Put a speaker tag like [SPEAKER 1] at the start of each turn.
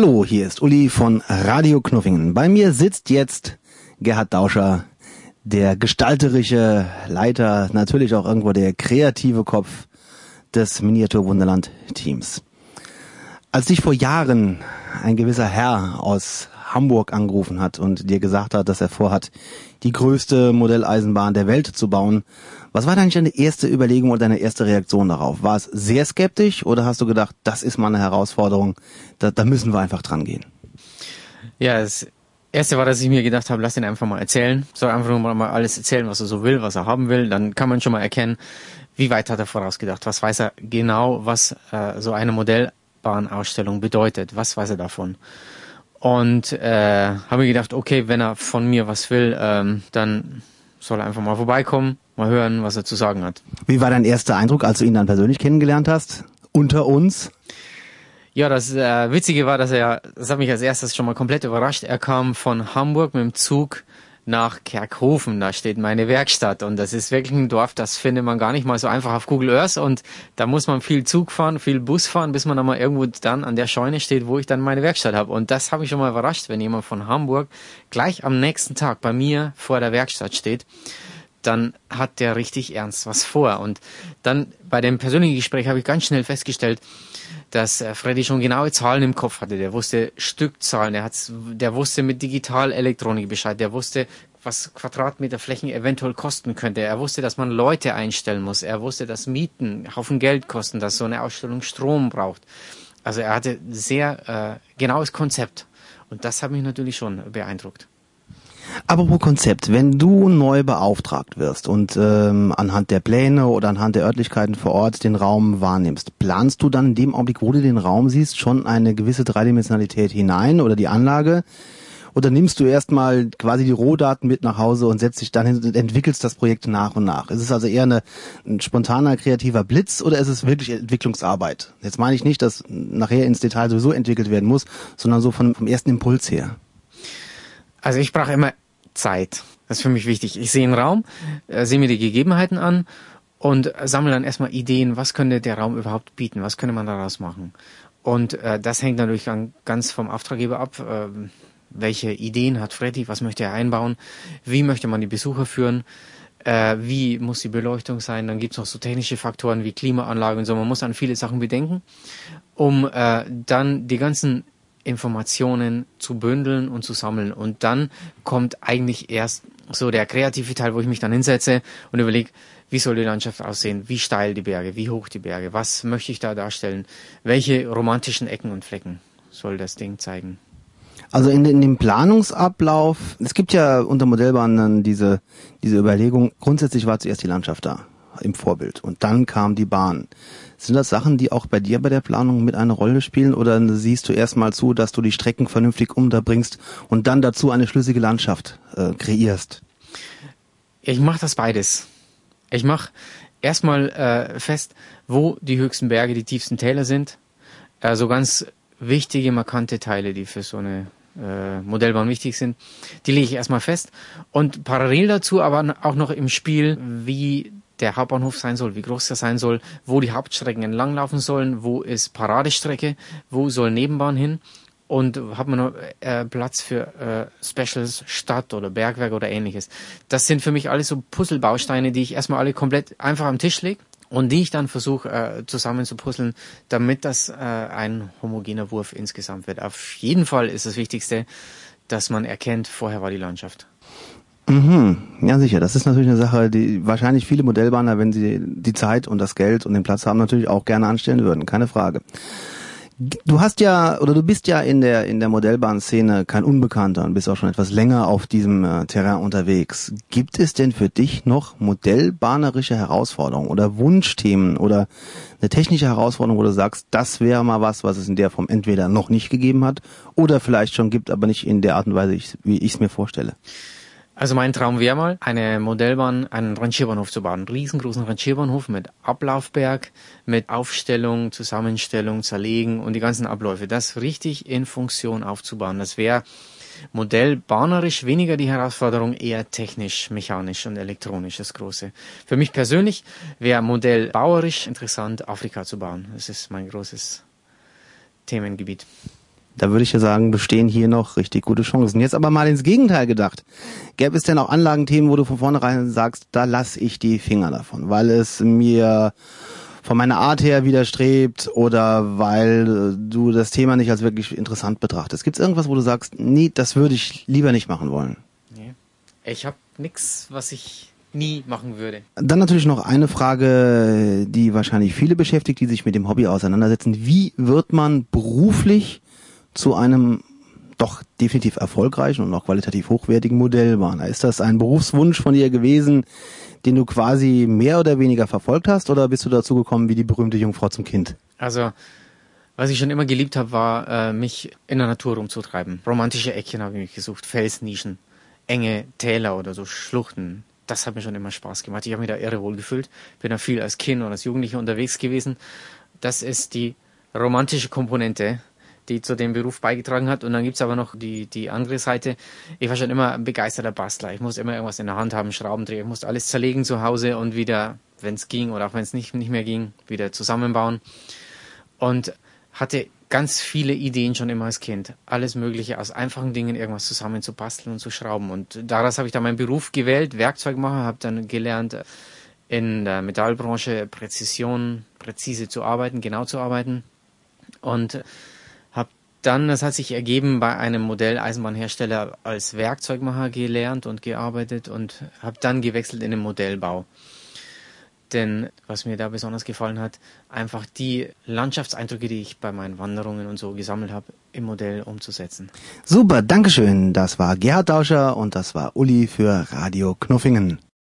[SPEAKER 1] Hallo, hier ist Uli von Radio Knuffingen. Bei mir sitzt jetzt Gerhard Dauscher, der gestalterische Leiter, natürlich auch irgendwo der kreative Kopf des Miniatur Wunderland Teams. Als dich vor Jahren ein gewisser Herr aus Hamburg angerufen hat und dir gesagt hat, dass er vorhat, die größte Modelleisenbahn der Welt zu bauen, was war eigentlich deine erste Überlegung oder deine erste Reaktion darauf? War es sehr skeptisch oder hast du gedacht, das ist mal eine Herausforderung, da, da müssen wir einfach dran gehen?
[SPEAKER 2] Ja, das erste war, dass ich mir gedacht habe, lass ihn einfach mal erzählen. Soll einfach nur mal alles erzählen, was er so will, was er haben will. Dann kann man schon mal erkennen, wie weit hat er vorausgedacht? Was weiß er genau, was äh, so eine Modellbahnausstellung bedeutet? Was weiß er davon? Und äh, habe mir gedacht, okay, wenn er von mir was will, ähm, dann soll er einfach mal vorbeikommen, mal hören, was er zu sagen hat.
[SPEAKER 1] Wie war dein erster Eindruck, als du ihn dann persönlich kennengelernt hast? Unter uns?
[SPEAKER 2] Ja, das äh, Witzige war, dass er, das hat mich als erstes schon mal komplett überrascht. Er kam von Hamburg mit dem Zug nach Kerkhofen, da steht meine Werkstatt. Und das ist wirklich ein Dorf, das findet man gar nicht mal so einfach auf Google Earth. Und da muss man viel Zug fahren, viel Bus fahren, bis man dann mal irgendwo dann an der Scheune steht, wo ich dann meine Werkstatt habe. Und das habe ich schon mal überrascht, wenn jemand von Hamburg gleich am nächsten Tag bei mir vor der Werkstatt steht, dann hat der richtig ernst was vor und dann bei dem persönlichen Gespräch habe ich ganz schnell festgestellt, dass äh, Freddy schon genaue Zahlen im Kopf hatte. Der wusste Stückzahlen, der, hat's, der wusste mit Digitalelektronik Bescheid, der wusste, was Quadratmeter Flächen eventuell kosten könnte. Er wusste, dass man Leute einstellen muss. Er wusste, dass Mieten Haufen Geld kosten, dass so eine Ausstellung Strom braucht. Also er hatte sehr äh, genaues Konzept. Und das hat mich natürlich schon beeindruckt.
[SPEAKER 1] Apropos Konzept, wenn du neu beauftragt wirst und ähm, anhand der Pläne oder anhand der Örtlichkeiten vor Ort den Raum wahrnimmst, planst du dann in dem Augenblick, wo du den Raum siehst, schon eine gewisse Dreidimensionalität hinein oder die Anlage? Oder nimmst du erstmal quasi die Rohdaten mit nach Hause und setzt dich dann hin und entwickelst das Projekt nach und nach? Ist es also eher eine, ein spontaner, kreativer Blitz oder ist es wirklich Entwicklungsarbeit? Jetzt meine ich nicht, dass nachher ins Detail sowieso entwickelt werden muss, sondern so von, vom ersten Impuls her.
[SPEAKER 2] Also ich brauche immer Zeit. Das ist für mich wichtig. Ich sehe einen Raum, äh, sehe mir die Gegebenheiten an und sammle dann erstmal Ideen, was könnte der Raum überhaupt bieten, was könnte man daraus machen. Und äh, das hängt natürlich ganz vom Auftraggeber ab. Äh, welche Ideen hat Freddy, was möchte er einbauen, wie möchte man die Besucher führen, äh, wie muss die Beleuchtung sein, dann gibt es noch so technische Faktoren wie Klimaanlage und so, man muss an viele Sachen bedenken, um äh, dann die ganzen Informationen zu bündeln und zu sammeln. Und dann kommt eigentlich erst so der kreative Teil, wo ich mich dann hinsetze und überlege, wie soll die Landschaft aussehen, wie steil die Berge, wie hoch die Berge, was möchte ich da darstellen, welche romantischen Ecken und Flecken soll das Ding zeigen.
[SPEAKER 1] Also in, in dem Planungsablauf, es gibt ja unter Modellbahnen diese, diese Überlegung, grundsätzlich war zuerst die Landschaft da im Vorbild und dann kam die Bahn. Sind das Sachen, die auch bei dir bei der Planung mit eine Rolle spielen oder siehst du erstmal zu, dass du die Strecken vernünftig unterbringst und dann dazu eine schlüssige Landschaft äh, kreierst?
[SPEAKER 2] Ich mache das beides. Ich mache erstmal äh, fest, wo die höchsten Berge, die tiefsten Täler sind. Also ganz wichtige, markante Teile, die für so eine äh, Modellbahn wichtig sind, die lege ich erstmal fest. Und parallel dazu aber auch noch im Spiel, wie der Hauptbahnhof sein soll, wie groß er sein soll, wo die Hauptstrecken entlanglaufen sollen, wo ist Paradestrecke, wo soll Nebenbahn hin und hat man noch äh, Platz für äh, Specials, Stadt oder Bergwerk oder ähnliches. Das sind für mich alles so Puzzlebausteine, die ich erstmal alle komplett einfach am Tisch lege und die ich dann versuche äh, zusammen zu puzzeln, damit das äh, ein homogener Wurf insgesamt wird. Auf jeden Fall ist das Wichtigste, dass man erkennt, vorher war die Landschaft.
[SPEAKER 1] Mhm. Ja, sicher. Das ist natürlich eine Sache, die wahrscheinlich viele Modellbahner, wenn sie die Zeit und das Geld und den Platz haben, natürlich auch gerne anstellen würden. Keine Frage. Du hast ja oder du bist ja in der in der Modellbahnszene kein Unbekannter und bist auch schon etwas länger auf diesem äh, Terrain unterwegs. Gibt es denn für dich noch modellbahnerische Herausforderungen oder Wunschthemen oder eine technische Herausforderung, wo du sagst, das wäre mal was, was es in der Form entweder noch nicht gegeben hat oder vielleicht schon gibt, aber nicht in der Art und Weise, wie ich es mir vorstelle?
[SPEAKER 2] Also mein Traum wäre mal, eine Modellbahn, einen Rangierbahnhof zu bauen. Einen riesengroßen Rangierbahnhof mit Ablaufberg, mit Aufstellung, Zusammenstellung, Zerlegen und die ganzen Abläufe. Das richtig in Funktion aufzubauen. Das wäre modellbahnerisch weniger die Herausforderung, eher technisch, mechanisch und elektronisch das Große. Für mich persönlich wäre modellbauerisch interessant, Afrika zu bauen. Das ist mein großes Themengebiet.
[SPEAKER 1] Da würde ich ja sagen, bestehen hier noch richtig gute Chancen. Jetzt aber mal ins Gegenteil gedacht. Gäbe es denn auch Anlagenthemen, wo du von vornherein sagst, da lass ich die Finger davon, weil es mir von meiner Art her widerstrebt oder weil du das Thema nicht als wirklich interessant betrachtest. Gibt es irgendwas, wo du sagst, nee, das würde ich lieber nicht machen wollen?
[SPEAKER 2] Nee. Ich habe nichts, was ich nie machen würde.
[SPEAKER 1] Dann natürlich noch eine Frage, die wahrscheinlich viele beschäftigt, die sich mit dem Hobby auseinandersetzen. Wie wird man beruflich zu einem doch definitiv erfolgreichen und auch qualitativ hochwertigen Modellbahner. Ist das ein Berufswunsch von dir gewesen, den du quasi mehr oder weniger verfolgt hast, oder bist du dazu gekommen wie die berühmte Jungfrau zum Kind?
[SPEAKER 2] Also, was ich schon immer geliebt habe, war, äh, mich in der Natur rumzutreiben. Romantische Eckchen habe ich mich gesucht, Felsnischen, enge Täler oder so Schluchten. Das hat mir schon immer Spaß gemacht. Ich habe mich da irre wohl gefühlt. Bin da viel als Kind und als Jugendlicher unterwegs gewesen. Das ist die romantische Komponente die zu dem Beruf beigetragen hat. Und dann gibt's aber noch die, die andere Seite. Ich war schon immer ein begeisterter Bastler. Ich musste immer irgendwas in der Hand haben, Schraubendreher. Ich musste alles zerlegen zu Hause und wieder, wenn es ging oder auch wenn es nicht, nicht mehr ging, wieder zusammenbauen. Und hatte ganz viele Ideen schon immer als Kind. Alles Mögliche, aus einfachen Dingen irgendwas zusammen zu basteln und zu schrauben. Und daraus habe ich dann meinen Beruf gewählt, Werkzeugmacher, habe dann gelernt, in der Metallbranche Präzision, präzise zu arbeiten, genau zu arbeiten. Und dann, das hat sich ergeben, bei einem Modelleisenbahnhersteller als Werkzeugmacher gelernt und gearbeitet und habe dann gewechselt in den Modellbau. Denn was mir da besonders gefallen hat, einfach die Landschaftseindrücke, die ich bei meinen Wanderungen und so gesammelt habe, im Modell umzusetzen.
[SPEAKER 1] Super, Dankeschön. Das war Gerhard Dauscher und das war Uli für Radio Knuffingen.